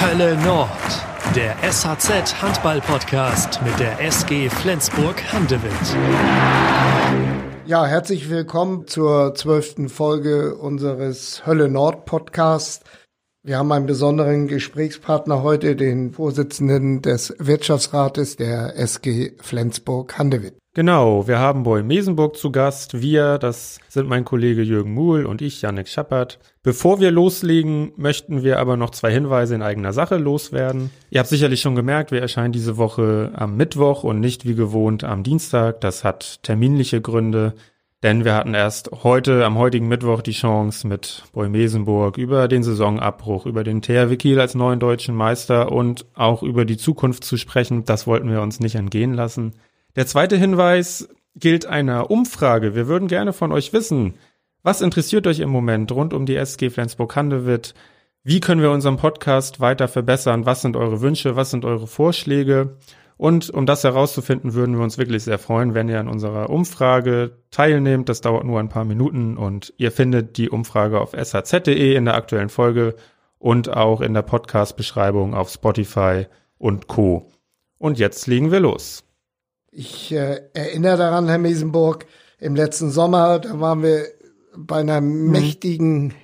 Hölle Nord, der SHZ Handball Podcast mit der SG Flensburg Handewitt. Ja, herzlich willkommen zur zwölften Folge unseres Hölle Nord Podcasts. Wir haben einen besonderen Gesprächspartner heute, den Vorsitzenden des Wirtschaftsrates der SG Flensburg Handewitt. Genau, wir haben Boy Mesenburg zu Gast. Wir, das sind mein Kollege Jürgen Muhl und ich, Janik Schappert. Bevor wir loslegen, möchten wir aber noch zwei Hinweise in eigener Sache loswerden. Ihr habt sicherlich schon gemerkt, wir erscheinen diese Woche am Mittwoch und nicht wie gewohnt am Dienstag. Das hat terminliche Gründe. Denn wir hatten erst heute, am heutigen Mittwoch, die Chance mit Boy Mesenburg über den Saisonabbruch, über den THW Kiel als neuen deutschen Meister und auch über die Zukunft zu sprechen. Das wollten wir uns nicht entgehen lassen. Der zweite Hinweis gilt einer Umfrage. Wir würden gerne von euch wissen, was interessiert euch im Moment rund um die SG Flensburg-Handewitt? Wie können wir unseren Podcast weiter verbessern? Was sind eure Wünsche? Was sind eure Vorschläge? Und um das herauszufinden, würden wir uns wirklich sehr freuen, wenn ihr an unserer Umfrage teilnehmt. Das dauert nur ein paar Minuten und ihr findet die Umfrage auf shz.de in der aktuellen Folge und auch in der Podcast-Beschreibung auf Spotify und Co. Und jetzt legen wir los. Ich äh, erinnere daran, Herr Mesenburg, im letzten Sommer, da waren wir bei einer mhm. mächtigen,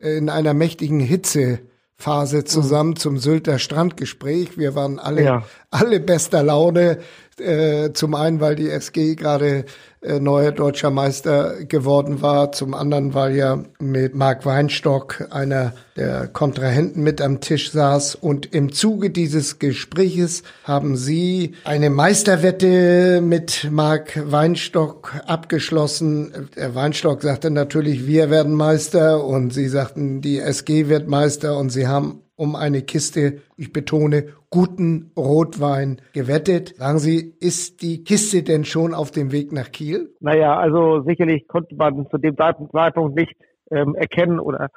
äh, in einer mächtigen Hitzephase zusammen mhm. zum Sylter Strandgespräch. Wir waren alle, ja. Alle bester Laune. Äh, zum einen, weil die SG gerade äh, neuer deutscher Meister geworden war. Zum anderen, weil ja mit Marc Weinstock einer der Kontrahenten mit am Tisch saß. Und im Zuge dieses Gespräches haben Sie eine Meisterwette mit Marc Weinstock abgeschlossen. Der Weinstock sagte natürlich, wir werden Meister und Sie sagten, die SG wird Meister und Sie haben um eine Kiste, ich betone, guten Rotwein gewettet. Sagen Sie, ist die Kiste denn schon auf dem Weg nach Kiel? Naja, also sicherlich konnte man zu dem Zeitpunkt nicht ähm, erkennen oder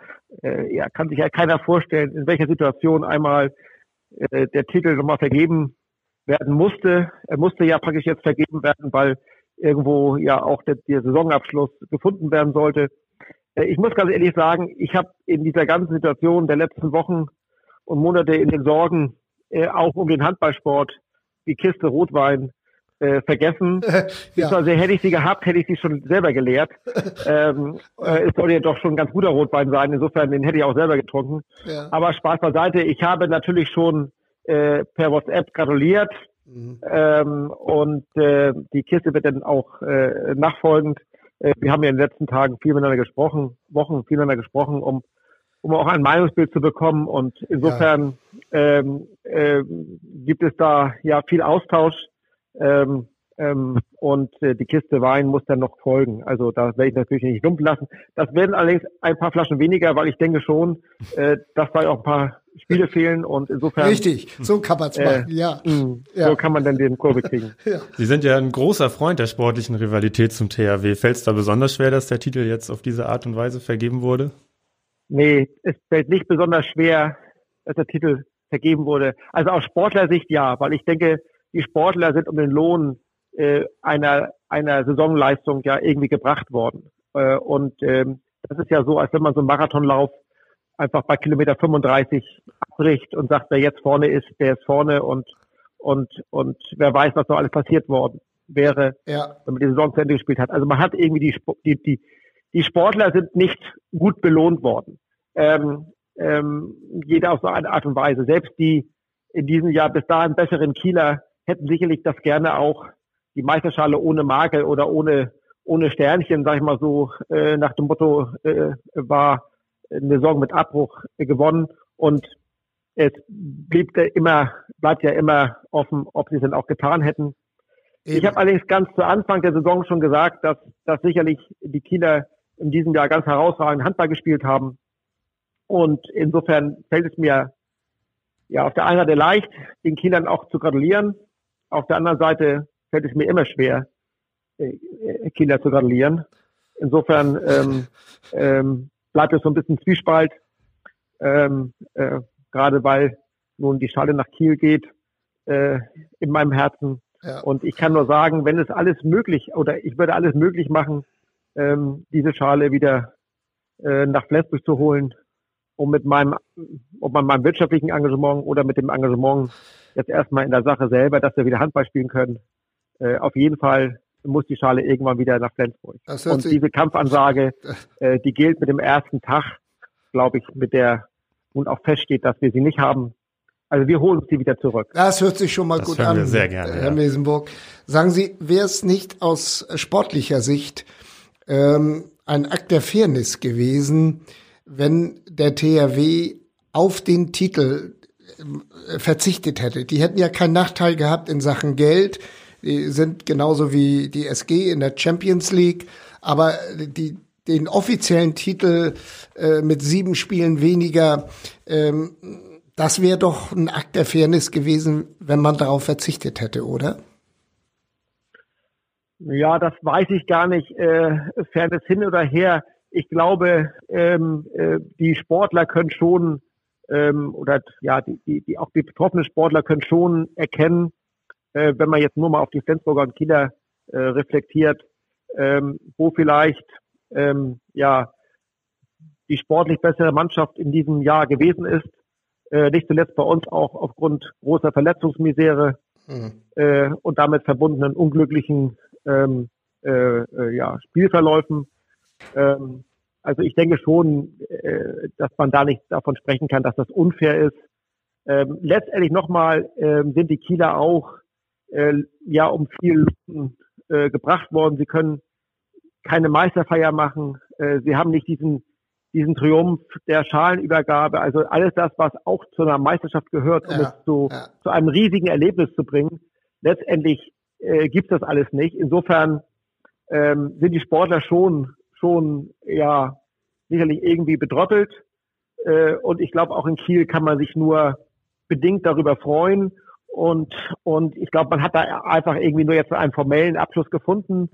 äh, ja, kann sich ja keiner vorstellen, in welcher Situation einmal äh, der Titel nochmal vergeben werden musste. Er musste ja praktisch jetzt vergeben werden, weil irgendwo ja auch der, der Saisonabschluss gefunden werden sollte. Äh, ich muss ganz ehrlich sagen, ich habe in dieser ganzen Situation der letzten Wochen und Monate in den Sorgen äh, auch um den Handballsport, die Kiste Rotwein äh, vergessen. ja. Also hätte ich sie gehabt, hätte ich sie schon selber geleert. ähm, äh, es soll ja doch schon ein ganz guter Rotwein sein. Insofern, den hätte ich auch selber getrunken. Ja. Aber Spaß beiseite. Ich habe natürlich schon äh, per WhatsApp gratuliert. Mhm. Ähm, und äh, die Kiste wird dann auch äh, nachfolgend. Äh, wir haben ja in den letzten Tagen viel miteinander gesprochen, Wochen viel miteinander gesprochen, um um auch ein Meinungsbild zu bekommen. Und insofern ja. ähm, äh, gibt es da ja viel Austausch. Ähm, ähm, und äh, die Kiste Wein muss dann noch folgen. Also da werde ich natürlich nicht lumpen lassen. Das werden allerdings ein paar Flaschen weniger, weil ich denke schon, äh, dass da auch ein paar Spiele fehlen und insofern. Richtig, so kann man es äh, machen, ja. Mh, mm, ja. So kann man dann den Kurve kriegen. ja. Sie sind ja ein großer Freund der sportlichen Rivalität zum THW. Fällt es da besonders schwer, dass der Titel jetzt auf diese Art und Weise vergeben wurde? Nee, es fällt nicht besonders schwer, dass der Titel vergeben wurde. Also aus Sportlersicht ja, weil ich denke, die Sportler sind um den Lohn äh, einer, einer Saisonleistung ja irgendwie gebracht worden. Äh, und ähm, das ist ja so, als wenn man so einen Marathonlauf einfach bei Kilometer 35 abbricht und sagt, wer jetzt vorne ist, der ist vorne und und und wer weiß, was noch alles passiert worden wäre, ja. wenn man die Saison zu Ende gespielt hat. Also man hat irgendwie die, die, die, die Sportler sind nicht gut belohnt worden. Ähm, ähm, jeder auf so eine Art und Weise. Selbst die in diesem Jahr bis dahin besseren Kieler hätten sicherlich das gerne auch die Meisterschale ohne Makel oder ohne ohne Sternchen, sag ich mal so, äh, nach dem Motto äh, war eine Saison mit Abbruch äh, gewonnen und es blieb immer, bleibt ja immer offen, ob sie es denn auch getan hätten. Eben. Ich habe allerdings ganz zu Anfang der Saison schon gesagt, dass, dass sicherlich die Kieler in diesem Jahr ganz herausragend Handball gespielt haben. Und insofern fällt es mir ja auf der einen Seite leicht, den Kindern auch zu gratulieren. Auf der anderen Seite fällt es mir immer schwer, äh, Kinder zu gratulieren. Insofern ähm, ähm, bleibt es so ein bisschen Zwiespalt, ähm, äh, gerade weil nun die Schale nach Kiel geht äh, in meinem Herzen. Ja. Und ich kann nur sagen, wenn es alles möglich oder ich würde alles möglich machen, ähm, diese Schale wieder äh, nach Flensburg zu holen um mit meinem, ob man meinem wirtschaftlichen Engagement oder mit dem Engagement jetzt erstmal in der Sache selber, dass wir wieder Handball spielen können. Äh, auf jeden Fall muss die Schale irgendwann wieder nach Flensburg. Und diese Kampfansage, äh, die gilt mit dem ersten Tag, glaube ich, mit der und auch feststeht, dass wir sie nicht haben. Also wir holen sie wieder zurück. Das hört sich schon mal das gut an, sehr gerne, Herr ja. Mesenburg. Sagen Sie, wäre es nicht aus sportlicher Sicht ähm, ein Akt der Fairness gewesen, wenn der THW auf den Titel äh, verzichtet hätte? Die hätten ja keinen Nachteil gehabt in Sachen Geld. Die sind genauso wie die SG in der Champions League, aber die den offiziellen Titel äh, mit sieben Spielen weniger, ähm, das wäre doch ein Akt der Fairness gewesen, wenn man darauf verzichtet hätte, oder? Ja, das weiß ich gar nicht. Äh, Fairness hin oder her. Ich glaube, ähm, äh, die Sportler können schon ähm, oder ja, die, die, die, auch die betroffenen Sportler können schon erkennen, äh, wenn man jetzt nur mal auf die Flensburger und Kieler äh, reflektiert, ähm, wo vielleicht ähm, ja die sportlich bessere Mannschaft in diesem Jahr gewesen ist. Äh, nicht zuletzt bei uns auch aufgrund großer Verletzungsmisere mhm. äh, und damit verbundenen unglücklichen ähm, äh, äh, ja, Spielverläufen. Ähm, also ich denke schon, äh, dass man da nicht davon sprechen kann, dass das unfair ist. Ähm, letztendlich nochmal ähm, sind die Kieler auch äh, ja um viel äh, gebracht worden. Sie können keine Meisterfeier machen. Äh, sie haben nicht diesen, diesen Triumph der Schalenübergabe. Also alles das, was auch zu einer Meisterschaft gehört, um ja, es zu, ja. zu einem riesigen Erlebnis zu bringen. Letztendlich äh, gibt das alles nicht. Insofern ähm, sind die Sportler schon, schon, ja, sicherlich irgendwie bedrottelt. Äh, und ich glaube, auch in Kiel kann man sich nur bedingt darüber freuen. Und, und ich glaube, man hat da einfach irgendwie nur jetzt einen formellen Abschluss gefunden.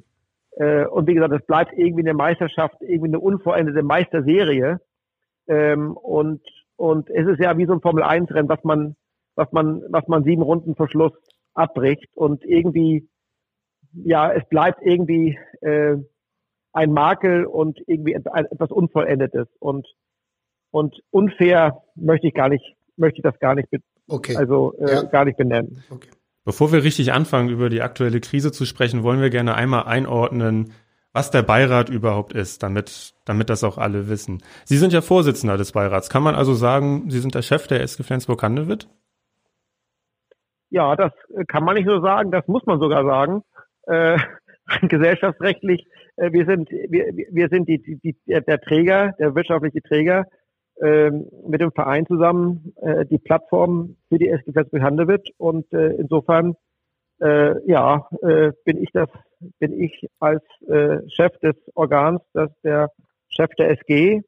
Äh, und wie gesagt, es bleibt irgendwie eine Meisterschaft, irgendwie eine unvollendete Meisterserie. Ähm, und, und es ist ja wie so ein Formel-1-Rennen, was man, was man, was man sieben Runden vor Schluss abbricht. Und irgendwie, ja, es bleibt irgendwie äh, ein Makel und irgendwie etwas Unvollendetes. Und, und unfair möchte ich gar nicht, möchte ich das gar nicht, okay. also äh, ja. gar nicht benennen. Okay. Bevor wir richtig anfangen, über die aktuelle Krise zu sprechen, wollen wir gerne einmal einordnen, was der Beirat überhaupt ist, damit, damit das auch alle wissen. Sie sind ja Vorsitzender des Beirats. Kann man also sagen, Sie sind der Chef der SG Flensburg-Handewitt? Ja, das kann man nicht nur sagen, das muss man sogar sagen. Äh, gesellschaftsrechtlich, äh, wir sind, wir, wir sind die, die, der, der Träger, der wirtschaftliche Träger ähm, mit dem Verein zusammen äh, die Plattform für die SG Flensburg-Handewitt und äh, insofern äh, ja äh, bin ich das bin ich als äh, Chef des Organs das der Chef der SG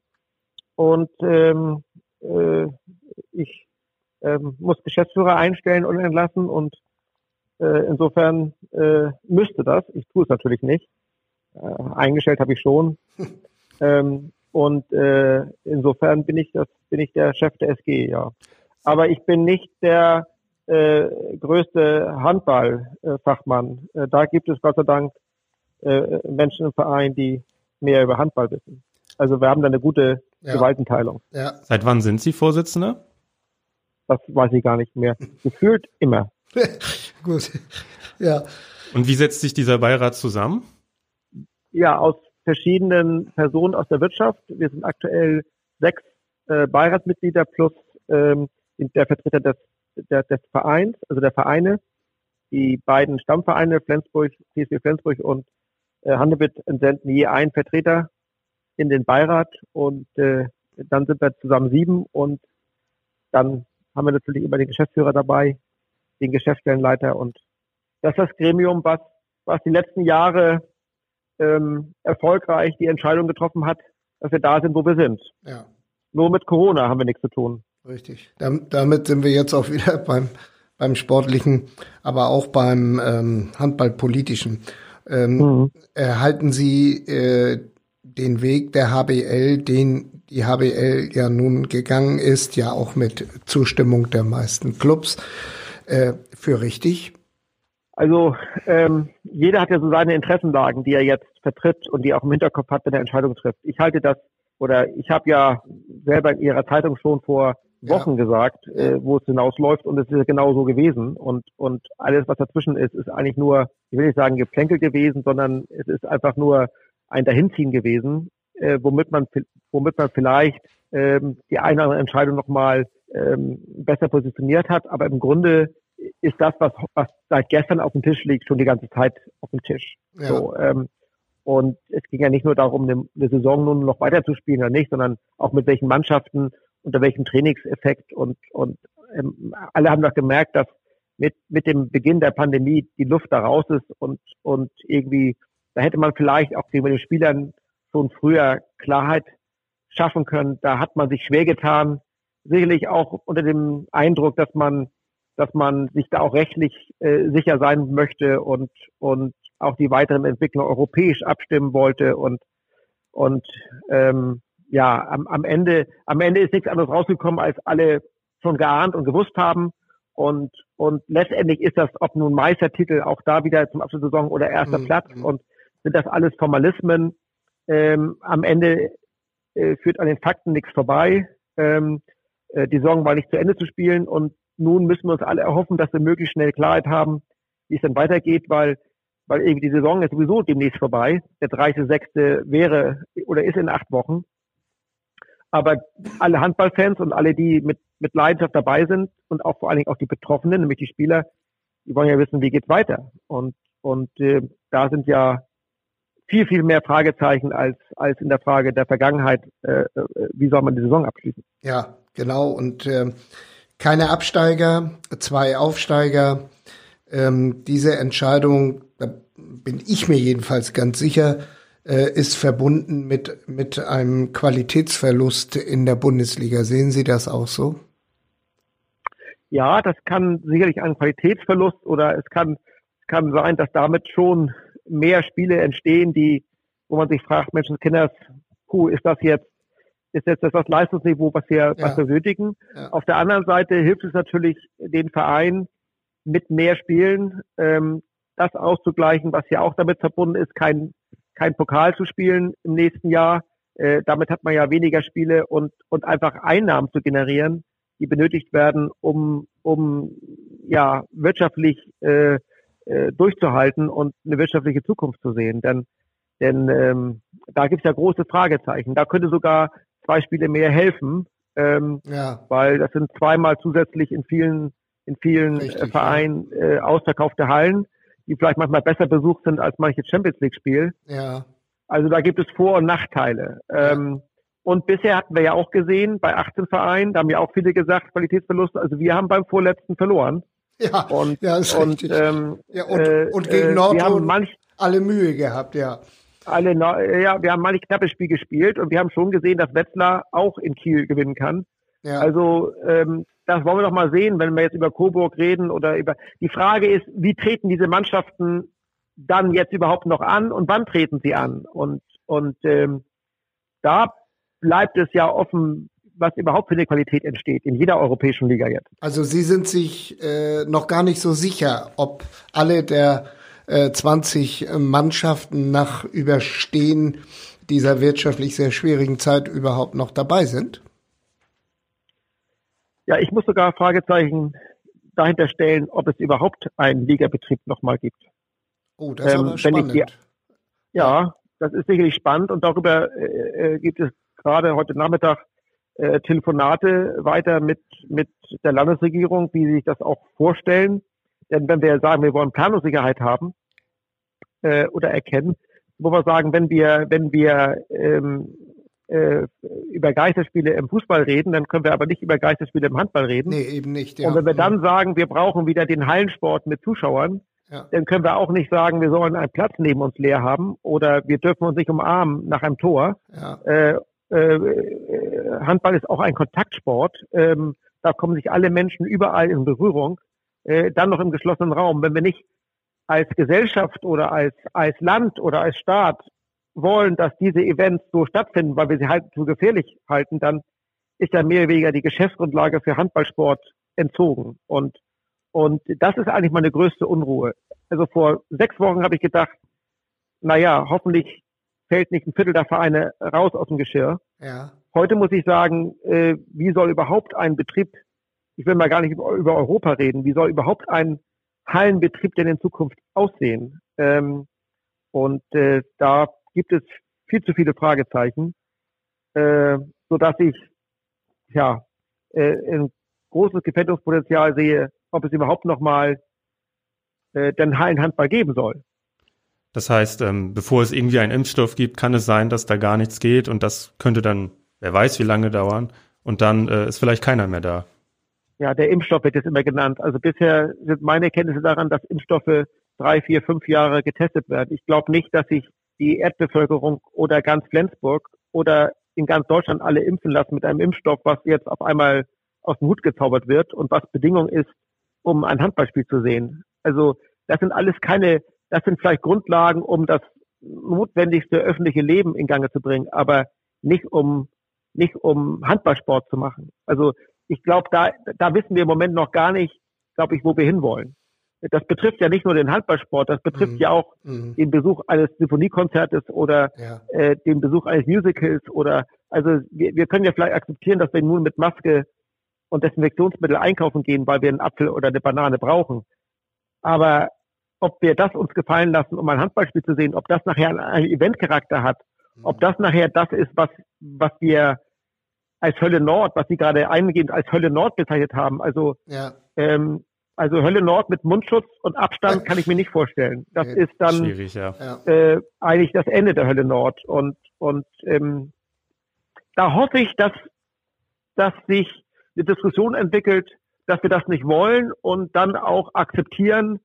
und ähm, äh, ich ähm, muss Geschäftsführer einstellen und entlassen und äh, insofern äh, müsste das ich tue es natürlich nicht äh, eingestellt habe ich schon ähm, und äh, insofern bin ich das, bin ich der Chef der SG, ja. Aber ich bin nicht der äh, größte Handballfachmann. Äh, da gibt es Gott sei Dank äh, Menschen im Verein, die mehr über Handball wissen. Also wir haben da eine gute ja. Gewaltenteilung. Ja. Seit wann sind Sie Vorsitzender? Das weiß ich gar nicht mehr. Gefühlt immer. Gut. Ja. Und wie setzt sich dieser Beirat zusammen? Ja, aus verschiedenen Personen aus der Wirtschaft. Wir sind aktuell sechs äh, Beiratsmitglieder plus ähm, der Vertreter des, der, des Vereins, also der Vereine. Die beiden Stammvereine Flensburg, TSV Flensburg und äh, Handewitt entsenden je einen Vertreter in den Beirat und äh, dann sind wir zusammen sieben und dann haben wir natürlich immer den Geschäftsführer dabei, den Geschäftsstellenleiter und das ist das Gremium, was, was die letzten Jahre ähm, erfolgreich die Entscheidung getroffen hat, dass wir da sind, wo wir sind. Ja. Nur mit Corona haben wir nichts zu tun. Richtig. Damit sind wir jetzt auch wieder beim, beim Sportlichen, aber auch beim ähm, Handballpolitischen. Ähm, mhm. Erhalten Sie äh, den Weg der HBL, den die HBL ja nun gegangen ist, ja auch mit Zustimmung der meisten Clubs, äh, für richtig? Also ähm, jeder hat ja so seine Interessenlagen, die er jetzt vertritt und die er auch im Hinterkopf hat, wenn er Entscheidungen trifft. Ich halte das oder ich habe ja selber in Ihrer Zeitung schon vor Wochen ja. gesagt, äh, wo es hinausläuft und es ist ja genau so gewesen und und alles was dazwischen ist, ist eigentlich nur, ich will nicht sagen Geplänkel gewesen, sondern es ist einfach nur ein Dahinziehen gewesen, äh, womit man womit man vielleicht ähm, die eine oder andere Entscheidung nochmal ähm, besser positioniert hat, aber im Grunde ist das, was, was seit gestern auf dem Tisch liegt, schon die ganze Zeit auf dem Tisch. Ja. So, ähm, und es ging ja nicht nur darum, eine, eine Saison nun noch weiterzuspielen oder nicht, sondern auch mit welchen Mannschaften, unter welchem Trainingseffekt und, und ähm, alle haben doch gemerkt, dass mit, mit dem Beginn der Pandemie die Luft da raus ist und, und irgendwie, da hätte man vielleicht auch gegenüber den Spielern schon früher Klarheit schaffen können. Da hat man sich schwer getan, sicherlich auch unter dem Eindruck, dass man, dass man sich da auch rechtlich äh, sicher sein möchte und, und auch die weiteren Entwicklungen europäisch abstimmen wollte und und ähm, ja, am, am Ende am Ende ist nichts anderes rausgekommen, als alle schon geahnt und gewusst haben. Und, und letztendlich ist das, ob nun Meistertitel auch da wieder zum Abschluss der Saison oder erster mhm. Platz und sind das alles Formalismen. Ähm, am Ende äh, führt an den Fakten nichts vorbei. Ähm, äh, die Saison war nicht zu Ende zu spielen und nun müssen wir uns alle erhoffen, dass wir möglichst schnell Klarheit haben, wie es dann weitergeht, weil weil irgendwie die Saison ist sowieso demnächst vorbei. Der 30.6. wäre oder ist in acht Wochen. Aber alle Handballfans und alle, die mit, mit Leidenschaft dabei sind und auch vor allen Dingen auch die Betroffenen, nämlich die Spieler, die wollen ja wissen, wie geht's weiter. Und, und äh, da sind ja viel, viel mehr Fragezeichen als, als in der Frage der Vergangenheit, äh, äh wie soll man die Saison abschließen. Ja, genau. Und äh, keine Absteiger, zwei Aufsteiger. Ähm, diese Entscheidung da bin ich mir jedenfalls ganz sicher, äh, ist verbunden mit, mit einem Qualitätsverlust in der Bundesliga. Sehen Sie das auch so? Ja, das kann sicherlich ein Qualitätsverlust oder es kann, es kann sein, dass damit schon mehr Spiele entstehen, die, wo man sich fragt, Menschenskinders, puh, ist das jetzt, ist jetzt das, das Leistungsniveau, was wir, ja. was wir nötigen? Ja. Auf der anderen Seite hilft es natürlich den Verein mit mehr Spielen, ähm, das auszugleichen, was ja auch damit verbunden ist, kein, kein Pokal zu spielen im nächsten Jahr. Äh, damit hat man ja weniger Spiele und, und einfach Einnahmen zu generieren, die benötigt werden, um, um ja wirtschaftlich äh, äh, durchzuhalten und eine wirtschaftliche Zukunft zu sehen. Denn, denn ähm, da gibt es ja große Fragezeichen. Da könnte sogar zwei Spiele mehr helfen, ähm, ja. weil das sind zweimal zusätzlich in vielen in vielen Richtig, Vereinen äh, ausverkaufte Hallen die vielleicht manchmal besser besucht sind als manches Champions League Spiel. Ja. Also da gibt es Vor- und Nachteile. Ja. Ähm, und bisher hatten wir ja auch gesehen, bei 18 Vereinen, da haben ja auch viele gesagt, Qualitätsverluste. Also wir haben beim vorletzten verloren. Ja, und, ja, und. Ähm, ja, und, äh, und gegen äh, Nordrhein manch, alle Mühe gehabt, ja. Alle, ja, wir haben manchmal knappes Spiel gespielt und wir haben schon gesehen, dass Wetzlar auch in Kiel gewinnen kann. Ja. Also ähm, das wollen wir doch mal sehen, wenn wir jetzt über Coburg reden oder über. Die Frage ist, wie treten diese Mannschaften dann jetzt überhaupt noch an und wann treten sie an? Und und ähm, da bleibt es ja offen, was überhaupt für eine Qualität entsteht in jeder europäischen Liga jetzt. Also Sie sind sich äh, noch gar nicht so sicher, ob alle der äh, 20 Mannschaften nach Überstehen dieser wirtschaftlich sehr schwierigen Zeit überhaupt noch dabei sind? Ja, ich muss sogar Fragezeichen dahinter stellen, ob es überhaupt einen Ligabetrieb nochmal gibt. Oh, das ist ähm, aber spannend. Die, ja, das ist sicherlich spannend und darüber äh, äh, gibt es gerade heute Nachmittag äh, Telefonate weiter mit, mit der Landesregierung, wie sie sich das auch vorstellen. Denn wenn wir sagen, wir wollen Planungssicherheit haben äh, oder erkennen, wo wir sagen, wenn wir, wenn wir ähm, äh, über Geisterspiele im Fußball reden, dann können wir aber nicht über Geisterspiele im Handball reden. Nee, eben nicht. Ja. Und wenn wir dann sagen, wir brauchen wieder den Hallensport mit Zuschauern, ja. dann können wir auch nicht sagen, wir sollen einen Platz neben uns leer haben oder wir dürfen uns nicht umarmen nach einem Tor. Ja. Äh, äh, Handball ist auch ein Kontaktsport. Ähm, da kommen sich alle Menschen überall in Berührung. Äh, dann noch im geschlossenen Raum. Wenn wir nicht als Gesellschaft oder als, als Land oder als Staat wollen, dass diese Events so stattfinden, weil wir sie halt zu gefährlich halten, dann ist ja mehr oder weniger die Geschäftsgrundlage für Handballsport entzogen. Und, und das ist eigentlich meine größte Unruhe. Also vor sechs Wochen habe ich gedacht, na ja, hoffentlich fällt nicht ein Viertel der Vereine raus aus dem Geschirr. Ja. Heute muss ich sagen, äh, wie soll überhaupt ein Betrieb, ich will mal gar nicht über, Europa reden, wie soll überhaupt ein Hallenbetrieb denn in Zukunft aussehen? Ähm, und äh, da gibt es viel zu viele Fragezeichen, äh, so dass ich ja äh, ein großes Gefährdungspotenzial sehe, ob es überhaupt noch mal äh, den Hallenhandball geben soll. Das heißt, ähm, bevor es irgendwie einen Impfstoff gibt, kann es sein, dass da gar nichts geht und das könnte dann, wer weiß, wie lange dauern und dann äh, ist vielleicht keiner mehr da. Ja, der Impfstoff wird jetzt immer genannt. Also bisher sind meine Kenntnisse daran, dass Impfstoffe drei, vier, fünf Jahre getestet werden. Ich glaube nicht, dass sich die Erdbevölkerung oder ganz Flensburg oder in ganz Deutschland alle impfen lassen mit einem Impfstoff, was jetzt auf einmal aus dem Hut gezaubert wird und was Bedingung ist, um ein Handballspiel zu sehen. Also das sind alles keine, das sind vielleicht Grundlagen, um das notwendigste öffentliche Leben in Gange zu bringen, aber nicht um nicht um Handballsport zu machen. Also ich glaube, da, da wissen wir im Moment noch gar nicht, glaube ich, wo wir hinwollen. Das betrifft ja nicht nur den Handballsport, das betrifft mhm. ja auch mhm. den Besuch eines Symphoniekonzertes oder ja. äh, den Besuch eines Musicals oder also wir, wir können ja vielleicht akzeptieren, dass wir nun mit Maske und Desinfektionsmittel einkaufen gehen, weil wir einen Apfel oder eine Banane brauchen. Aber ob wir das uns gefallen lassen, um ein Handballspiel zu sehen, ob das nachher einen Eventcharakter hat, mhm. ob das nachher das ist, was, was wir als Hölle Nord, was Sie gerade eingehend als Hölle Nord bezeichnet haben. Also, ja. ähm, also Hölle Nord mit Mundschutz und Abstand kann ich mir nicht vorstellen. Das ist dann ja. äh, eigentlich das Ende der Hölle Nord. Und, und ähm, da hoffe ich, dass, dass sich eine Diskussion entwickelt, dass wir das nicht wollen und dann auch akzeptieren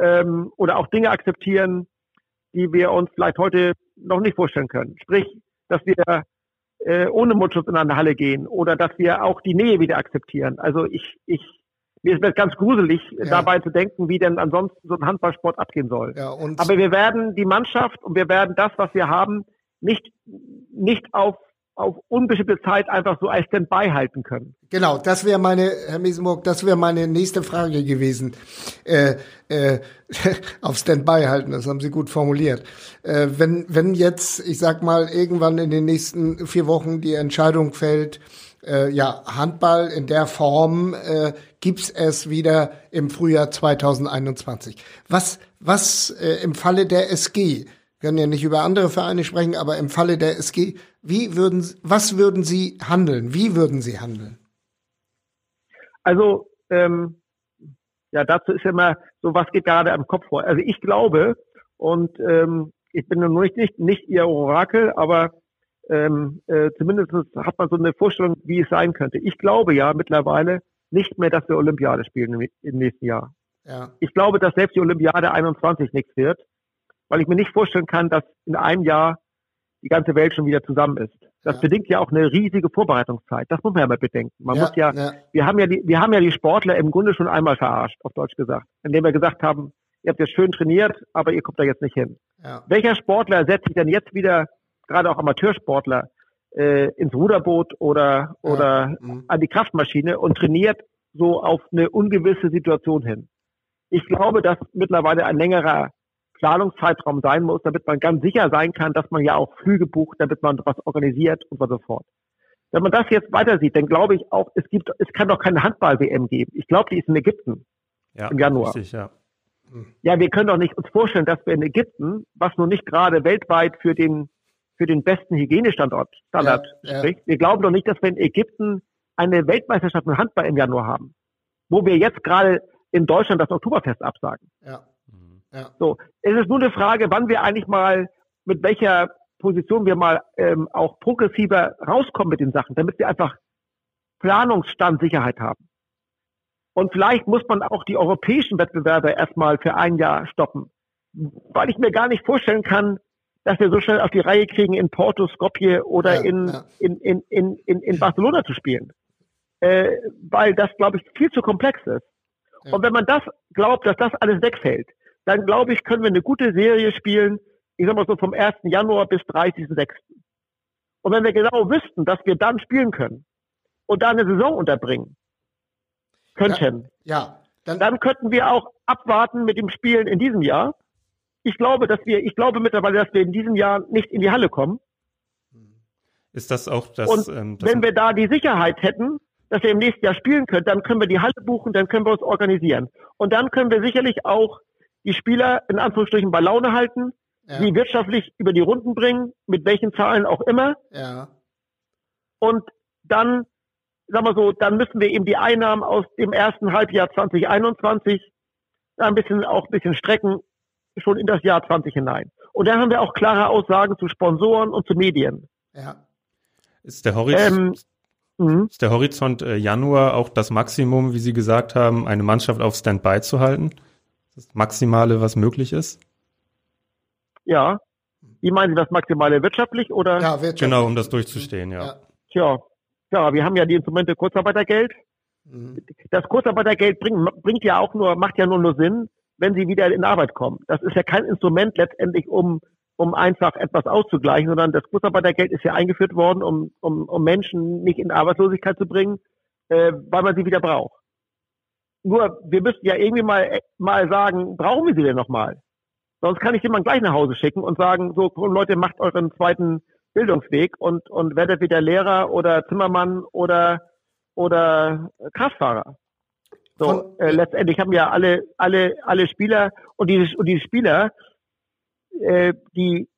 ähm, oder auch Dinge akzeptieren, die wir uns vielleicht heute noch nicht vorstellen können. Sprich, dass wir äh, ohne Mundschutz in eine Halle gehen oder dass wir auch die Nähe wieder akzeptieren. Also ich, ich, mir ist ganz gruselig, ja. dabei zu denken, wie denn ansonsten so ein Handballsport abgehen soll. Ja, Aber wir werden die Mannschaft und wir werden das, was wir haben, nicht, nicht auf auf unbestimmte Zeit einfach so als Standby halten können. Genau, das wäre meine, Herr Miesenburg, das wäre meine nächste Frage gewesen. Äh, äh, auf Standby halten, das haben Sie gut formuliert. Äh, wenn, wenn jetzt, ich sag mal, irgendwann in den nächsten vier Wochen die Entscheidung fällt, äh, ja, Handball in der Form äh, gibt's es wieder im Frühjahr 2021. Was, was äh, im Falle der SG, wir können ja nicht über andere Vereine sprechen, aber im Falle der SG, wie würden, was würden Sie handeln? Wie würden Sie handeln? Also, ähm, ja, dazu ist ja immer so, was geht gerade am Kopf vor? Also ich glaube, und ähm, ich bin nicht, nicht, nicht Ihr Orakel, aber ähm, äh, zumindest hat man so eine Vorstellung, wie es sein könnte. Ich glaube ja mittlerweile nicht mehr, dass wir Olympiade spielen im, im nächsten Jahr. Ja. Ich glaube, dass selbst die Olympiade 21 nichts wird, weil ich mir nicht vorstellen kann, dass in einem Jahr die ganze Welt schon wieder zusammen ist. Das ja. bedingt ja auch eine riesige Vorbereitungszeit. Das muss man ja mal bedenken. Man ja, muss ja, ja, wir haben ja die, wir haben ja die Sportler im Grunde schon einmal verarscht, auf Deutsch gesagt, indem wir gesagt haben, ihr habt jetzt schön trainiert, aber ihr kommt da jetzt nicht hin. Welcher Sportler setzt sich denn jetzt wieder, gerade auch Amateursportler, äh, ins Ruderboot oder, oder mhm. an die Kraftmaschine und trainiert so auf eine ungewisse Situation hin? Ich glaube, dass mittlerweile ein längerer Planungszeitraum sein muss, damit man ganz sicher sein kann, dass man ja auch Flüge bucht, damit man was organisiert und so fort. Wenn man das jetzt weiter sieht, dann glaube ich auch, es gibt, es kann doch keine Handball-WM geben. Ich glaube, die ist in Ägypten ja, im Januar. Richtig, ja. ja, wir können doch nicht uns vorstellen, dass wir in Ägypten, was nun nicht gerade weltweit für den für den besten Hygienestandort Standard ja, spricht, ja. wir glauben doch nicht, dass wir in Ägypten eine Weltmeisterschaft mit Handball im Januar haben, wo wir jetzt gerade in Deutschland das Oktoberfest absagen. Ja. Ja. So, es ist nur eine Frage, wann wir eigentlich mal mit welcher Position wir mal ähm, auch progressiver rauskommen mit den Sachen, damit wir einfach Planungsstandsicherheit haben. Und vielleicht muss man auch die europäischen Wettbewerbe erstmal für ein Jahr stoppen, weil ich mir gar nicht vorstellen kann, dass wir so schnell auf die Reihe kriegen, in Porto, Skopje oder ja, in, ja. In, in, in, in, in Barcelona zu spielen. Äh, weil das, glaube ich, viel zu komplex ist. Ja. Und wenn man das glaubt, dass das alles wegfällt, dann glaube ich, können wir eine gute Serie spielen, ich sag mal so vom 1. Januar bis 30.06. Und wenn wir genau wüssten, dass wir dann spielen können und da eine Saison unterbringen könnten, ja, ja dann, dann könnten wir auch abwarten mit dem Spielen in diesem Jahr ich glaube, dass wir, ich glaube mittlerweile, dass wir in diesem Jahr nicht in die Halle kommen. Ist das auch das? Und ähm, das wenn wir da die Sicherheit hätten, dass wir im nächsten Jahr spielen können, dann können wir die Halle buchen, dann können wir uns organisieren. Und dann können wir sicherlich auch die Spieler in Anführungsstrichen bei Laune halten, Ja. die wirtschaftlich über die Runden bringen, mit welchen Zahlen auch immer. Ja. Und dann, sagen wir so, dann müssen wir eben die Einnahmen aus dem ersten Halbjahr 2021 ein bisschen auch ein bisschen strecken, schon in das Jahr 20 hinein. Und dann haben wir auch klare Aussagen zu Sponsoren und zu Medien. Ja. ist der Horizont, Ähm, mhm. ist der Horizont äh, Januar auch das Maximum, wie Sie gesagt haben, eine Mannschaft auf Standby zu halten? Das Maximale, was möglich ist? Ja. Wie meinen Sie das Maximale wirtschaftlich oder? Ja, wird Genau, um das durchzustehen, ja. Ja. Tja, ja, wir haben ja die Instrumente Kurzarbeitergeld. Mhm. Das Kurzarbeitergeld bringt, bringt ja auch nur, macht ja nur nur Sinn, wenn sie wieder in Arbeit kommen. Das ist ja kein Instrument letztendlich, um, um einfach etwas auszugleichen, sondern das Kurzarbeitergeld ist ja eingeführt worden, um, um, um Menschen nicht in Arbeitslosigkeit zu bringen, äh, weil man sie wieder braucht. Nur, wir müssten ja irgendwie mal, mal sagen, brauchen wir sie denn nochmal? Sonst kann ich jemanden gleich nach Hause schicken und sagen, so, Leute, macht euren zweiten Bildungsweg und, und werdet wieder Lehrer oder Zimmermann oder, oder Kraftfahrer. So, äh, letztendlich haben ja alle, alle, alle Spieler und diese, und diese Spieler, äh, die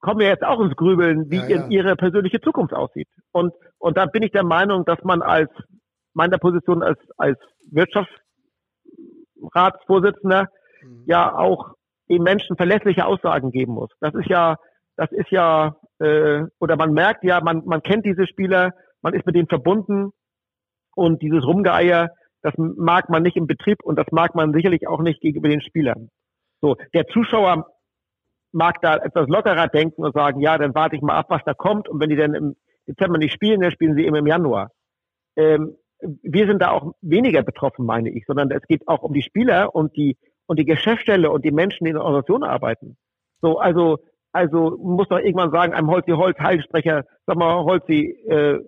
kommen ja jetzt auch ins Grübeln, wie Ja, ja. ihr- ihre persönliche Zukunft aussieht. Und, und da bin ich der Meinung, dass man als, meiner Position als, als Wirtschaftsratsvorsitzender Mhm. ja auch den Menschen verlässliche Aussagen geben muss. Das ist ja, das ist ja, äh, oder man merkt ja, man, man kennt diese Spieler, man ist mit denen verbunden und dieses Rumgeeier, das mag man nicht im Betrieb und das mag man sicherlich auch nicht gegenüber den Spielern. So, der Zuschauer mag da etwas lockerer denken und sagen, ja, dann warte ich mal ab, was da kommt und wenn die dann im Dezember nicht spielen, dann spielen sie eben im Januar. Ähm, wir sind da auch weniger betroffen, meine ich, sondern es geht auch um die Spieler und die und die Geschäftsstelle und die Menschen, die in der Organisation arbeiten. So, also, also muss doch irgendwann sagen, einem Holzi Holz, Heilsprecher, sag mal, Holzi, äh,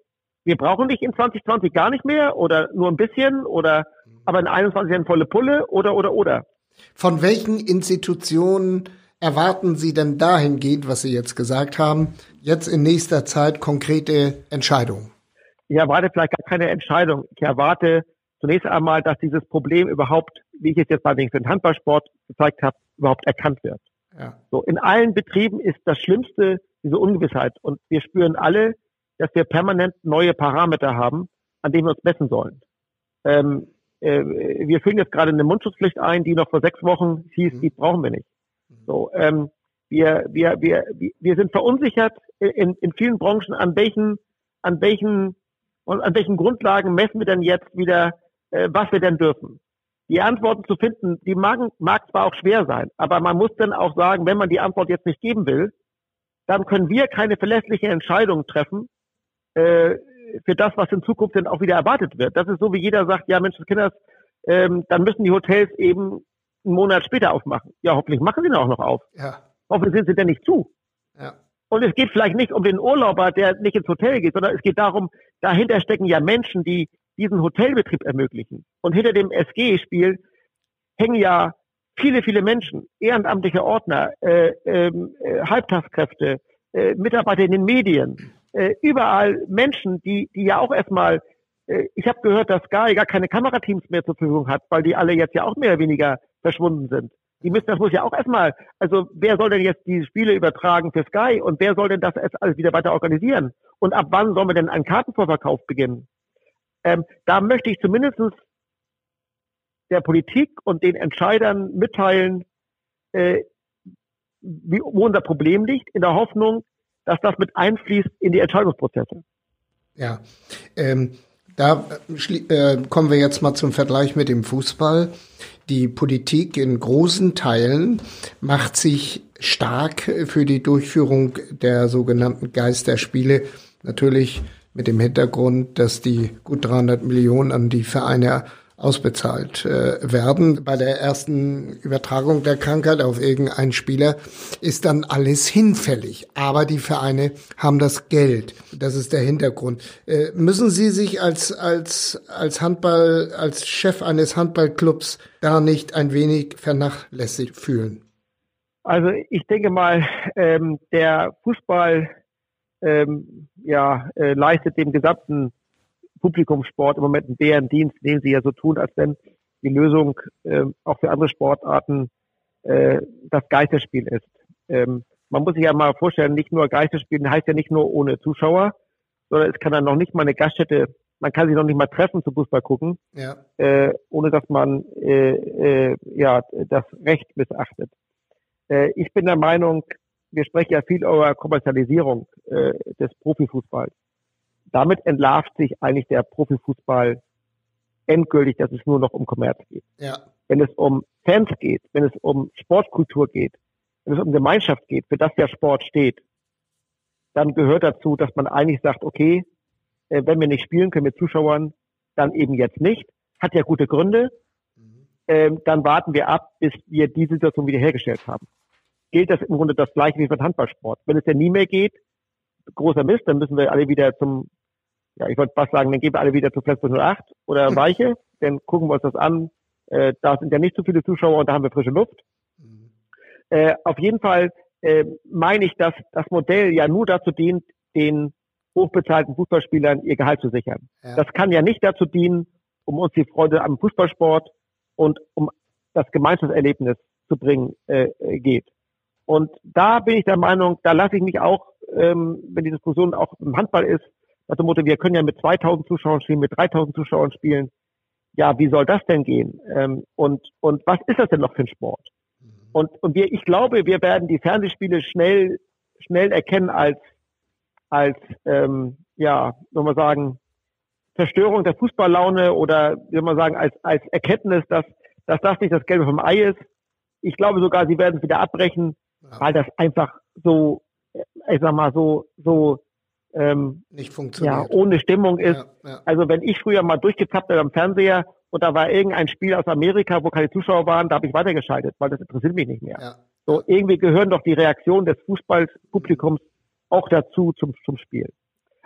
wir brauchen dich in 2020 gar nicht mehr oder nur ein bisschen oder aber in 21 dann volle Pulle oder oder oder. Von welchen Institutionen erwarten Sie denn dahingehend, was Sie jetzt gesagt haben, jetzt in nächster Zeit konkrete Entscheidungen? Ich erwarte vielleicht gar keine Entscheidung. Ich erwarte zunächst einmal, dass dieses Problem überhaupt, wie ich es jetzt bei den Handballsport gezeigt habe, überhaupt erkannt wird. Ja. So, in allen Betrieben ist das Schlimmste diese Ungewissheit. Und wir spüren alle, dass wir permanent neue Parameter haben, an denen wir uns messen sollen. Ähm, äh, wir führen jetzt gerade eine Mundschutzpflicht ein, die noch vor sechs Wochen hieß, Mhm. die brauchen wir nicht. So, ähm, wir, wir, wir, wir sind verunsichert in, in vielen Branchen, an welchen, an welchen, und an welchen Grundlagen messen wir denn jetzt wieder, äh, was wir denn dürfen. Die Antworten zu finden, die mag, mag zwar auch schwer sein, aber man muss dann auch sagen, wenn man die Antwort jetzt nicht geben will, dann können wir keine verlässliche Entscheidung treffen äh, für das, was in Zukunft dann auch wieder erwartet wird. Das ist so, wie jeder sagt, ja Mensch, Kinders, ähm, dann müssen die Hotels eben einen Monat später aufmachen. Ja, hoffentlich machen sie dann auch noch auf. Ja. Hoffentlich sind sie denn nicht zu. Ja. Und es geht vielleicht nicht um den Urlauber, der nicht ins Hotel geht, sondern es geht darum, dahinter stecken ja Menschen, die diesen Hotelbetrieb ermöglichen. Und hinter dem SG-Spiel hängen ja viele, viele Menschen, ehrenamtliche Ordner, äh, ähm, äh, Halbtagskräfte, äh, Mitarbeiter in den Medien, äh, überall Menschen, die, die ja auch erstmal, äh, ich habe gehört, dass Sky gar keine Kamerateams mehr zur Verfügung hat, weil die alle jetzt ja auch mehr oder weniger verschwunden sind. Die müssen, das muss ja auch erstmal, also wer soll denn jetzt die Spiele übertragen für Sky und wer soll denn das jetzt alles wieder weiter organisieren? Und ab wann sollen wir denn einen Kartenvorverkauf beginnen? Ähm, da möchte ich zumindest der Politik und den Entscheidern mitteilen, äh, wie, wo unser Problem liegt, in der Hoffnung, dass das mit einfließt in die Entscheidungsprozesse. Ja, ähm, da äh, äh, kommen wir jetzt mal zum Vergleich mit dem Fußball. Die Politik in großen Teilen macht sich stark für die Durchführung der sogenannten Geisterspiele. Natürlich mit dem Hintergrund, dass die gut 300 Millionen an die Vereine ausbezahlt äh, werden. Bei der ersten Übertragung der Krankheit auf irgendeinen Spieler ist dann alles hinfällig. Aber die Vereine haben das Geld. Das ist der Hintergrund. Äh, müssen Sie sich als, als, als Handball, als Chef eines Handballclubs da nicht ein wenig vernachlässigt fühlen? Also ich denke mal, ähm, der Fußball ähm, ja, äh, leistet dem gesamten Publikumssport im Moment einen Bärendienst, den sie ja so tun, als wenn die Lösung äh, auch für andere Sportarten äh, das Geisterspiel ist. Ähm, man muss sich ja mal vorstellen, nicht nur Geisterspielen heißt ja nicht nur ohne Zuschauer, sondern es kann dann noch nicht mal eine Gaststätte, man kann sich noch nicht mal treffen zu Fußball gucken, ja. äh, ohne dass man äh, äh, ja das Recht missachtet. Äh, ich bin der Meinung, wir sprechen ja viel über Kommerzialisierung äh, des Profifußballs. Damit entlarvt sich eigentlich der Profifußball endgültig, dass es nur noch um Kommerz geht. Ja. Wenn es um Fans geht, wenn es um Sportkultur geht, wenn es um Gemeinschaft geht, für das der Sport steht, dann gehört dazu, dass man eigentlich sagt, okay, äh, wenn wir nicht spielen können mit Zuschauern, dann eben jetzt nicht. Hat ja gute Gründe. Mhm. Ähm, dann warten wir ab, bis wir diese Situation wiederhergestellt haben. Gilt das im Grunde das gleiche wie den Handballsport. Wenn es ja nie mehr geht, großer Mist, dann müssen wir alle wieder zum, ja, ich wollte fast sagen, dann gehen wir alle wieder zu Flensburg 08 oder. Weiche, dann gucken wir uns das an. Äh, da sind ja nicht so viele Zuschauer und da haben wir frische Luft. Mhm. Äh, auf jeden Fall äh, meine ich, dass das Modell ja nur dazu dient, den hochbezahlten Fußballspielern ihr Gehalt zu sichern. Ja. Das kann ja nicht dazu dienen, um uns die Freude am Fußballsport und um das Gemeinschaftserlebnis zu bringen äh, äh geht. Und da bin ich der Meinung, da lasse ich mich auch, ähm, wenn die Diskussion auch im Handball ist, nach dem Motto, wir können ja mit 2000 Zuschauern spielen, mit 3000 Zuschauern spielen. Ja, wie soll das denn gehen? Ähm, und, und was ist das denn noch für ein Sport? Und, und wir, ich glaube, wir werden die Fernsehspiele schnell, schnell erkennen als, als, ähm, ja, soll man sagen, Zerstörung der Fußballlaune oder, wie soll man sagen, als, als Erkenntnis, dass, dass das nicht das Gelbe vom Ei ist. Ich glaube sogar, sie werden es wieder abbrechen, ja. weil das einfach so, ich sag mal, so, so, ähm, nicht funktioniert. Ja, ohne Stimmung ist. Ja, ja. Also wenn ich früher mal durchgezappt habe am Fernseher und da war irgendein Spiel aus Amerika, wo keine Zuschauer waren, da habe ich weitergeschaltet, weil das interessiert mich nicht mehr. Ja. So, irgendwie gehören doch die Reaktionen des Fußballpublikums auch dazu zum, zum Spiel.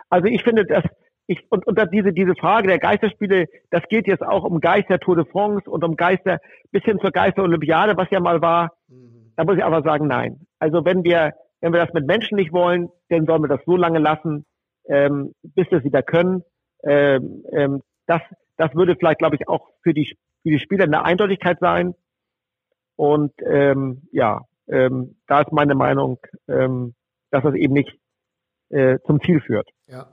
Also ich finde, dass ich, und, und diese, diese Frage der Geisterspiele, das geht jetzt auch um Geister Tour de France und um Geister, bis hin zur Geister Olympiade, was ja mal war. Mhm. Da muss ich aber sagen, nein. Also wenn wir, wenn wir das mit Menschen nicht wollen, dann sollen wir das so lange lassen, ähm, bis wir es wieder können. Ähm, ähm, das, das würde vielleicht, glaube ich, auch für die, für die Spieler eine Eindeutigkeit sein. Und ähm, ja, ähm, da ist meine Meinung, ähm, dass das eben nicht äh, zum Ziel führt. Ja.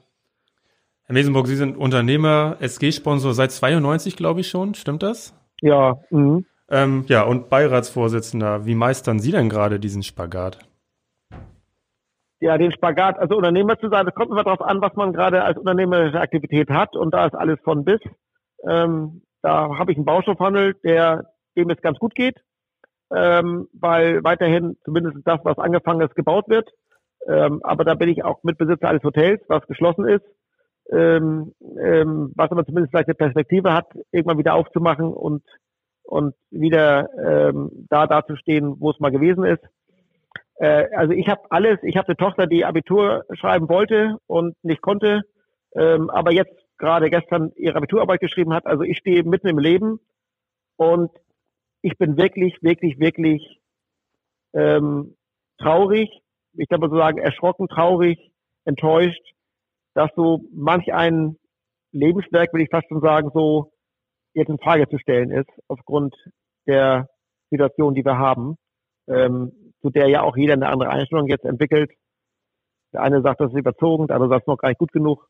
Herr Mesenburg, Sie sind Unternehmer, SG-Sponsor seit 92, glaube ich schon. Stimmt das? Ja. Mhm. Ähm, ja, und Beiratsvorsitzender. Wie meistern Sie denn gerade diesen Spagat? Ja, den Spagat, also Unternehmer zu sein, das kommt immer darauf an, was man gerade als unternehmerische Aktivität hat und da ist alles von bis. Ähm, da habe ich einen Baustoffhandel, der dem es ganz gut geht, ähm, weil weiterhin zumindest das, was angefangen ist, gebaut wird. Ähm, aber da bin ich auch Mitbesitzer eines Hotels, was geschlossen ist, ähm, ähm, was aber zumindest vielleicht eine Perspektive hat, irgendwann wieder aufzumachen und und wieder ähm, da dazustehen, wo es mal gewesen ist. Äh, also ich habe alles, ich habe eine Tochter, die Abitur schreiben wollte und nicht konnte, ähm, aber jetzt gerade gestern ihre Abiturarbeit geschrieben hat. Also ich stehe mitten im Leben und ich bin wirklich, wirklich, wirklich ähm, traurig, ich kann mal so sagen, erschrocken, traurig, enttäuscht, dass so manch ein Lebenswerk, will ich fast schon sagen, so jetzt in Frage zu stellen ist, aufgrund der Situation, die wir haben. Ähm, zu der ja auch jeder eine andere Einstellung jetzt entwickelt. Der eine sagt, das ist überzogen, der andere sagt, es ist noch gar nicht gut genug.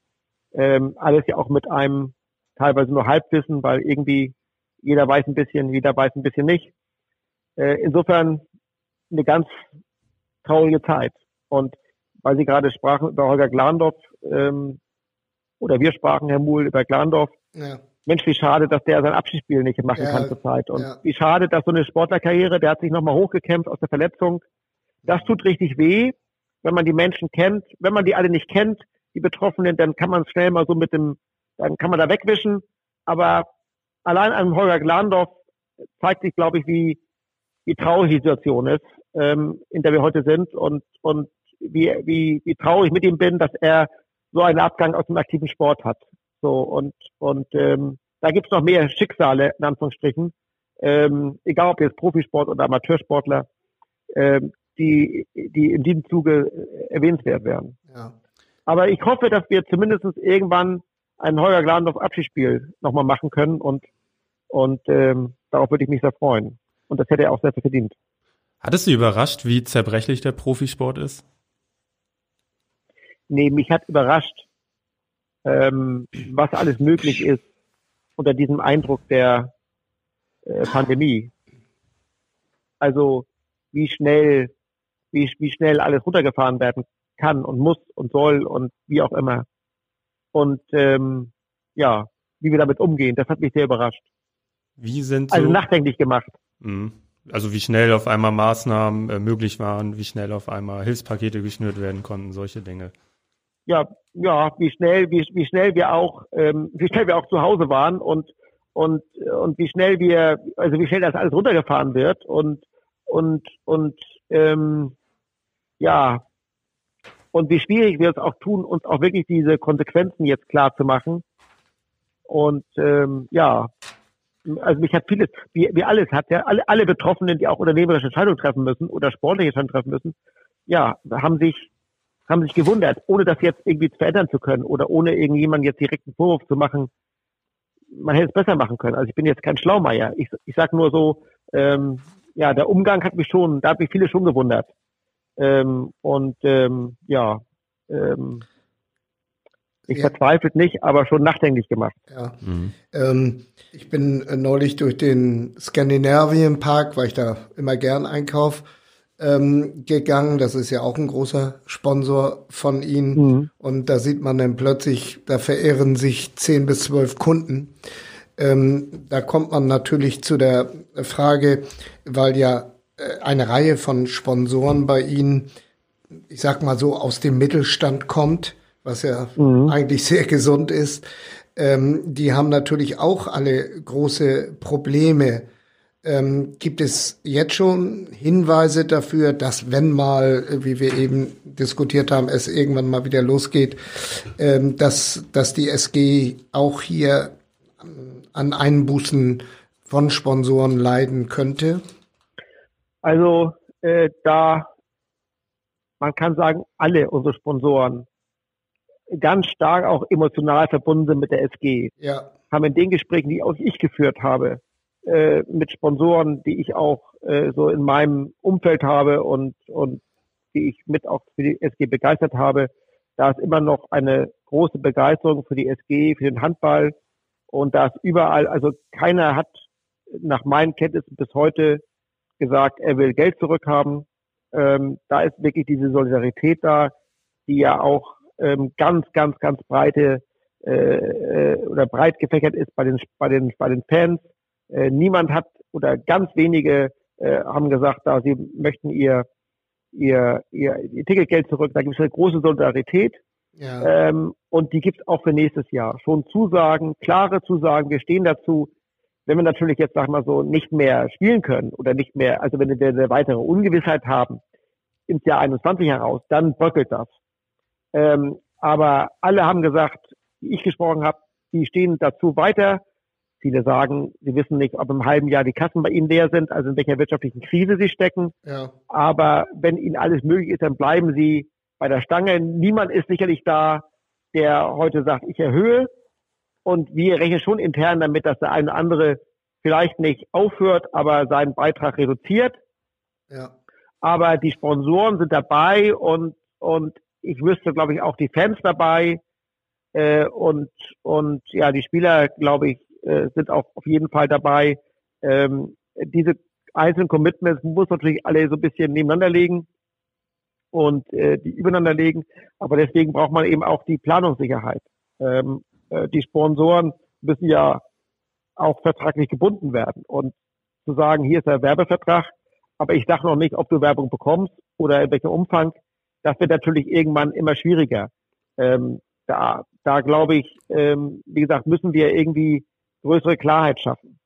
Ähm, alles ja auch mit einem teilweise nur Halbwissen, weil irgendwie jeder weiß ein bisschen, jeder weiß ein bisschen nicht. Äh, insofern eine ganz traurige Zeit. Und weil Sie gerade sprachen über Holger Glandorf, ähm, oder wir sprachen, Herr Muhl, über Glandorf, ja. Mensch, wie schade, dass der sein Abschiedsspiel nicht machen ja, kann zurzeit. Und ja. wie schade, dass so eine Sportlerkarriere, der hat sich nochmal hochgekämpft aus der Verletzung. Das tut richtig weh, wenn man die Menschen kennt. Wenn man die alle nicht kennt, die Betroffenen, dann kann man schnell mal so mit dem, dann kann man da wegwischen. Aber allein an Holger Glandorf zeigt sich, glaube ich, wie, wie traurig die Situation ist, ähm, in der wir heute sind und, und wie, wie, wie traurig mit ihm bin, dass er so einen Abgang aus dem aktiven Sport hat. So und und ähm, da gibt's noch mehr Schicksale in Anführungsstrichen, ähm, egal ob jetzt Profisport oder Amateursportler. äh, die, die in diesem Zuge erwähnenswert wären. Ja. Aber ich hoffe, dass wir zumindest irgendwann ein Heuer Glandorf Abschiedsspiel nochmal machen können und, und ähm, darauf würde ich mich sehr freuen. Und das hätte er auch sehr verdient. Hat es Sie überrascht, wie zerbrechlich der Profisport ist? Nee, mich hat überrascht, ähm, was alles möglich ist unter diesem Eindruck der äh, Pandemie. Also wie schnell, wie, wie schnell alles runtergefahren werden kann und muss und soll und wie auch immer. Und ähm, ja, wie wir damit umgehen, das hat mich sehr überrascht. Wie sind also so, also nachdenklich gemacht. Mhm. Also wie schnell auf einmal Maßnahmen äh, möglich waren, wie schnell auf einmal Hilfspakete geschnürt werden konnten, solche Dinge. Ja, ja, wie schnell, wie, wie schnell wir auch, ähm, wie schnell wir auch zu Hause waren und und und wie schnell wir, also wie schnell das alles runtergefahren wird und und und ähm, ja und wie schwierig wir es auch tun, uns auch wirklich diese Konsequenzen jetzt klar zu machen. Und ähm, ja, also mich hat vieles, wie, wie alles hat ja, alle, alle Betroffenen, die auch unternehmerische Entscheidungen treffen müssen oder sportliche Entscheidungen treffen müssen, ja, haben sich, haben sich gewundert, ohne das jetzt irgendwie verändern zu können oder ohne irgendjemand jetzt direkt einen Vorwurf zu machen, man hätte es besser machen können. Also ich bin jetzt kein Schlaumeier. Ich, ich sag nur so, ähm, ja, der Umgang hat mich schon, da hat mich viele schon gewundert. Ähm, und ähm, ja, ähm, ich ja. verzweifelt nicht, aber schon nachdenklich gemacht. Ja. Mhm. Ähm, ich bin äh, neulich durch den Scandinavian Park, weil ich da immer gern einkaufe, ähm, gegangen. Das ist ja auch ein großer Sponsor von Ihnen. Mhm. Und da sieht man dann plötzlich, da verehren sich zehn bis zwölf Kunden. Ähm, da kommt man natürlich zu der Frage, weil ja äh, eine Reihe von Sponsoren bei Ihnen, ich sag mal so, aus dem Mittelstand kommt was ja mhm. eigentlich sehr gesund ist, ähm, die haben natürlich auch alle große Probleme. Ähm, gibt es jetzt schon Hinweise dafür, dass wenn mal, wie wir eben diskutiert haben, es irgendwann mal wieder losgeht, ähm, dass, dass die SG auch hier an Einbußen von Sponsoren leiden könnte? Also äh, da, man kann sagen, alle unsere Sponsoren ganz stark auch emotional verbunden sind mit der SG. Ja. Haben in den Gesprächen, die auch ich geführt habe, äh, mit Sponsoren, die ich auch äh, so in meinem Umfeld habe und, und die ich mit auch für die SG begeistert habe, da ist immer noch eine große Begeisterung für die SG, für den Handball. Und da ist überall, also keiner hat nach meinen Kenntnissen bis heute gesagt, er will Geld zurückhaben. Ähm, da ist wirklich diese Solidarität da, die ja auch ähm, ganz, ganz, ganz breite äh, äh, oder breit gefächert ist bei den, bei den, bei den Fans. Äh, niemand hat oder ganz wenige äh, haben gesagt, da sie möchten ihr, ihr, ihr, ihr Ticketgeld zurück. Da gibt es eine große Solidarität. Ja. Ähm, und die gibt es auch für nächstes Jahr. Schon Zusagen, klare Zusagen, wir stehen dazu. Wenn wir natürlich jetzt, sag mal so, nicht mehr spielen können oder nicht mehr, also wenn wir eine weitere Ungewissheit haben ins Jahr 21 heraus, dann bröckelt das. Ähm, aber alle haben gesagt, die ich gesprochen habe, die stehen dazu weiter. Viele sagen, sie wissen nicht, ob im halben Jahr die Kassen bei ihnen leer sind, also in welcher wirtschaftlichen Krise sie stecken. Ja. Aber wenn ihnen alles möglich ist, dann bleiben sie bei der Stange. Niemand ist sicherlich da, der heute sagt, ich erhöhe. Und wir rechnen schon intern damit, dass der eine oder andere vielleicht nicht aufhört, aber seinen Beitrag reduziert. Ja. Aber die Sponsoren sind dabei und, und ich wüsste, glaube ich, auch die Fans dabei äh, und und ja, die Spieler, glaube ich, äh, sind auch auf jeden Fall dabei. Ähm, diese einzelnen Commitments muss natürlich alle so ein bisschen nebeneinander legen und äh, die übereinander legen, aber deswegen braucht man eben auch die Planungssicherheit. Ähm, äh, die Sponsoren müssen ja auch vertraglich gebunden werden und zu sagen, hier ist der Werbevertrag, aber ich sage noch nicht, ob du Werbung bekommst oder in welchem Umfang, das wird natürlich irgendwann immer schwieriger. Ähm, da, da glaube ich, ähm, wie gesagt, müssen wir irgendwie größere Klarheit schaffen.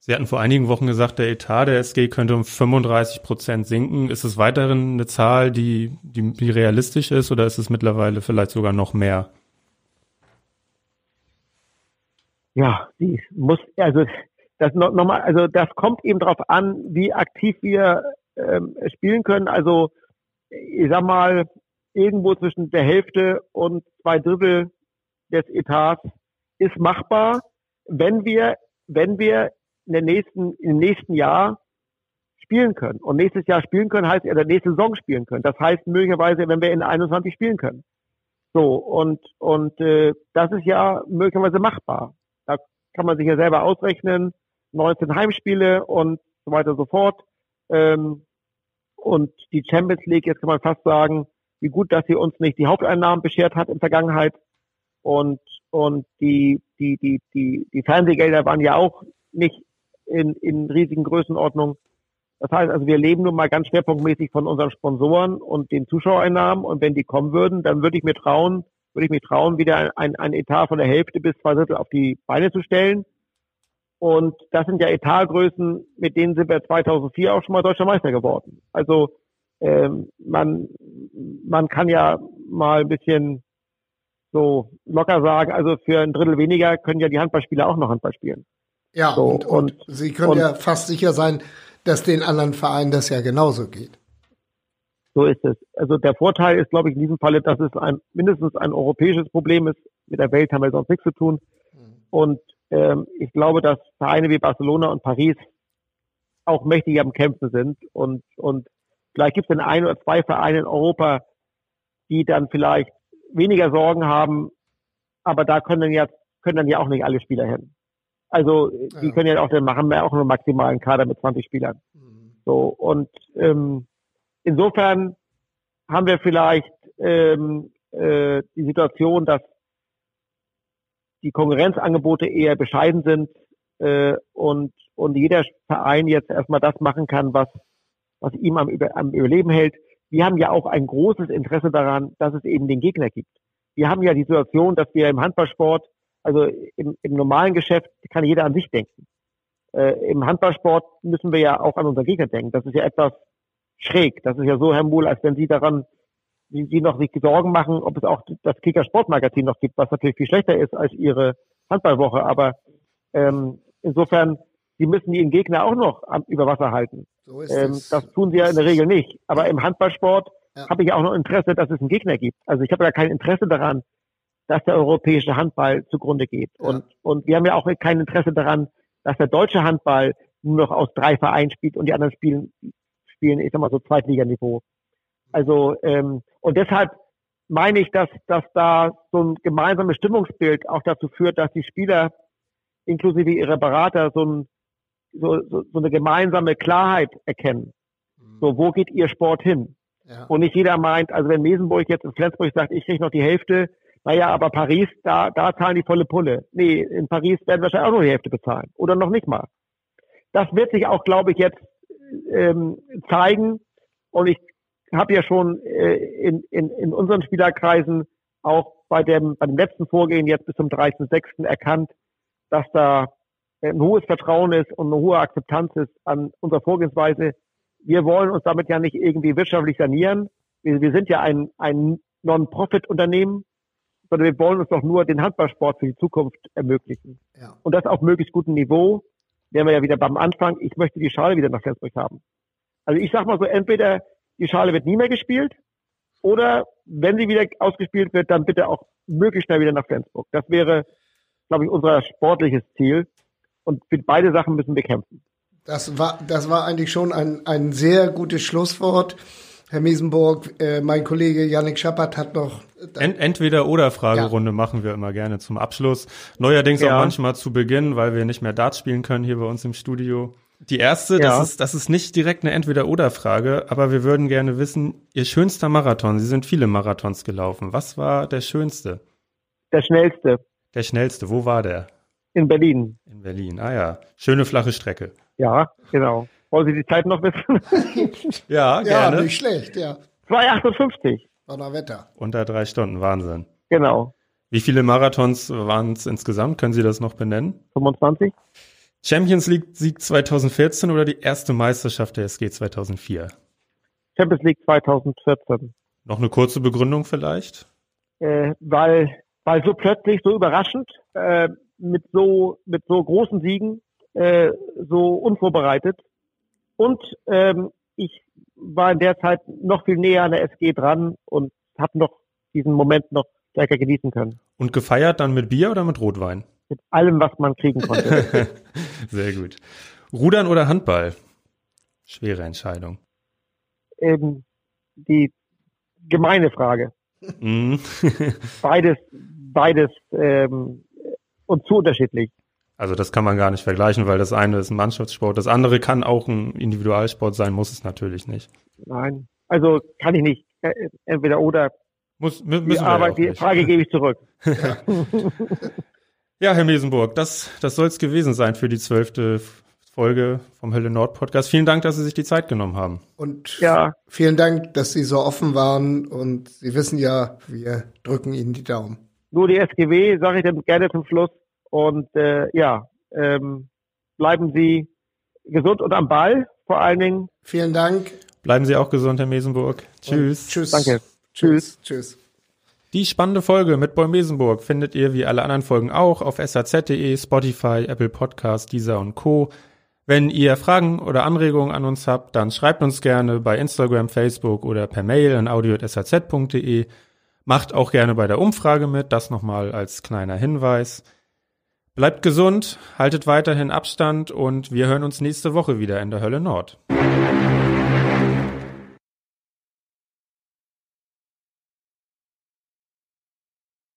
Sie hatten vor einigen Wochen gesagt, der Etat der SG könnte um 35 Prozent sinken. Ist es weiterhin eine Zahl, die, die, die realistisch ist oder ist es mittlerweile vielleicht sogar noch mehr? Ja, die muss, also das nochmal, also das kommt eben darauf an, wie aktiv wir ähm, spielen können. Also ich sag mal, irgendwo zwischen der Hälfte und zwei Drittel des Etats ist machbar, wenn wir, wenn wir in der nächsten, im nächsten Jahr spielen können. Und nächstes Jahr spielen können heißt, oder nächste Saison spielen können. Das heißt möglicherweise, wenn wir in 21 spielen können. So, und, und äh, das ist ja möglicherweise machbar. Da kann man sich ja selber ausrechnen, 19 Heimspiele und so weiter und so fort. Ähm, und die Champions League, jetzt kann man fast sagen, wie gut, dass sie uns nicht die Haupteinnahmen beschert hat in Vergangenheit. Und, und die, die, die, die, die Fernsehgelder waren ja auch nicht in, in riesigen Größenordnungen. Das heißt also, wir leben nun mal ganz schwerpunktmäßig von unseren Sponsoren und den Zuschauereinnahmen. Und wenn die kommen würden, dann würde ich mir trauen, würde ich mich trauen, wieder ein, ein Etat von der Hälfte bis zwei Drittel auf die Beine zu stellen. Und das sind ja Etatgrößen, mit denen sind wir 2004 auch schon mal Deutscher Meister geworden. Also ähm, man, man kann ja mal ein bisschen so locker sagen, also für ein Drittel weniger können ja die Handballspieler auch noch Handball spielen. Ja, so, und, und, und, Sie können und, ja fast sicher sein, dass den anderen Vereinen das ja genauso geht. So ist es. Also der Vorteil ist, glaube ich, in diesem Falle, dass es ein, mindestens ein europäisches Problem ist. Mit der Welt haben wir sonst nichts zu tun. Mhm. Und ähm, ich glaube, dass Vereine wie Barcelona und Paris auch mächtig am Kämpfen sind und, und vielleicht gibt es dann ein oder zwei Vereine in Europa, die dann vielleicht weniger Sorgen haben, aber da können dann ja, können dann ja auch nicht alle Spieler hin. Also die ja. können ja auch dann machen wir auch nur maximalen Kader mit 20 Spielern. Mhm. So und ähm, insofern haben wir vielleicht ähm, äh, die Situation, dass die Konkurrenzangebote eher bescheiden sind äh, und, und jeder Verein jetzt erstmal das machen kann, was, was ihm am, am Überleben hält. Wir haben ja auch ein großes Interesse daran, dass es eben den Gegner gibt. Wir haben ja die Situation, dass wir im Handballsport, also im, im normalen Geschäft kann jeder an sich denken. Äh, Im Handballsport müssen wir ja auch an unseren Gegner denken. Das ist ja etwas schräg. Das ist ja so, Herr Muhl, als wenn Sie daran die, die noch sich Sorgen machen, ob es auch das Kicker Sportmagazin noch gibt, was natürlich viel schlechter ist als ihre Handballwoche. Aber ähm, insofern, sie müssen ihren Gegner auch noch am, über Wasser halten. So ist ähm, das tun sie ja in der Regel nicht. Aber im Handballsport ja. habe ich auch noch Interesse, dass es einen Gegner gibt. Also ich habe ja kein Interesse daran, dass der europäische Handball zugrunde geht. Ja. Und, und wir haben ja auch kein Interesse daran, dass der deutsche Handball nur noch aus drei Vereinen spielt und die anderen spielen, spielen, ich sag mal so Zweitliganiveau. Also ähm, und deshalb meine ich, dass, dass da so ein gemeinsames Stimmungsbild auch dazu führt, dass die Spieler inklusive ihrer Berater so, ein, so, so, so eine gemeinsame Klarheit erkennen. Mhm. So, wo geht ihr Sport hin? Ja. Und nicht jeder meint, also wenn Mesenburg jetzt in Flensburg sagt, ich kriege noch die Hälfte, naja, aber Paris, da, da zahlen die volle Pulle. Nee, in Paris werden wir wahrscheinlich auch nur die Hälfte bezahlen. Oder noch nicht mal. Das wird sich auch, glaube ich, jetzt ähm, zeigen. Und ich habe ja schon äh, in, in, in unseren Spielerkreisen auch bei dem, bei dem letzten Vorgehen jetzt bis zum 13.06. erkannt, dass da ein hohes Vertrauen ist und eine hohe Akzeptanz ist an unserer Vorgehensweise. Wir wollen uns damit ja nicht irgendwie wirtschaftlich sanieren. Wir, wir sind ja ein, ein Non-Profit-Unternehmen, sondern wir wollen uns doch nur den Handballsport für die Zukunft ermöglichen. Ja. Und das auf möglichst gutem Niveau. Wären wir ja wieder beim Anfang. Ich möchte die Schale wieder nach Flensburg haben. Also ich sag mal so, entweder die Schale wird nie mehr gespielt. Oder wenn sie wieder ausgespielt wird, dann bitte auch möglichst schnell wieder nach Flensburg. Das wäre, glaube ich, unser sportliches Ziel. Und für beide Sachen müssen wir kämpfen. Das war, das war eigentlich schon ein, ein sehr gutes Schlusswort. Herr Miesenburg, äh, mein Kollege Yannick Schappert hat noch. Ent entweder oder Fragerunde ja. machen wir immer gerne zum Abschluss. Neuerdings ja. auch manchmal zu Beginn, weil wir nicht mehr Darts spielen können hier bei uns im Studio. Die erste, ja. das, ist, das ist nicht direkt eine Entweder-Oder-Frage, aber wir würden gerne wissen, Ihr schönster Marathon, Sie sind viele Marathons gelaufen. Was war der schönste? Der schnellste. Der schnellste, wo war der? In Berlin. In Berlin, ah ja. Schöne flache Strecke. Ja, genau. Wollen Sie die Zeit noch wissen? ja, gerne. Ja, nicht schlecht, ja. 2,58. Wetter. Unter drei Stunden, Wahnsinn. Genau. Wie viele Marathons waren es insgesamt? Können Sie das noch benennen? 25. Champions League Sieg 2014 oder die erste Meisterschaft der SG 2004? Champions League 2014. Noch eine kurze Begründung vielleicht? Äh, weil, weil so plötzlich, so überraschend, äh, mit so, mit so großen Siegen, äh, so unvorbereitet. Und ähm, ich war in der Zeit noch viel näher an der SG dran und habe noch diesen Moment noch stärker genießen können. Und gefeiert dann mit Bier oder mit Rotwein? Mit allem, was man kriegen konnte. Sehr gut. Rudern oder Handball? Schwere Entscheidung. ähm, die gemeine Frage. Mhm. Beides, beides ähm, und zu unterschiedlich. Also das kann man gar nicht vergleichen, weil das eine ist ein Mannschaftssport, das andere kann auch ein Individualsport sein, muss es natürlich nicht. Nein, also kann ich nicht. Äh, Entweder oder. Muss, mü- Die, müssen wir ja Arbeit, auch die. Frage gebe ich zurück. Ja, Herr Mesenburg, das, das soll es gewesen sein für die zwölfte Folge vom Hölle Nord Podcast. Vielen Dank, dass Sie sich die Zeit genommen haben. Und Ja, vielen Dank, dass Sie so offen waren und Sie wissen ja, wir drücken Ihnen die Daumen. Nur die SGW sage ich dann gerne zum Schluss. Und äh, ja, ähm, bleiben Sie gesund und am Ball vor allen Dingen. Vielen Dank. Bleiben Sie auch gesund, Herr Mesenburg. Tschüss. Und Tschüss. Danke. Tschüss. Tschüss. Die spannende Folge mit Boy Mesenburg findet ihr wie alle anderen Folgen auch auf saz.de, Spotify, Apple Podcasts, Deezer und Co. Wenn ihr Fragen oder Anregungen an uns habt, dann schreibt uns gerne bei Instagram, Facebook oder per Mail an audio.saz.de. Macht auch gerne bei der Umfrage mit, das nochmal als kleiner Hinweis. Bleibt gesund, haltet weiterhin Abstand und wir hören uns nächste Woche wieder in der Hölle Nord.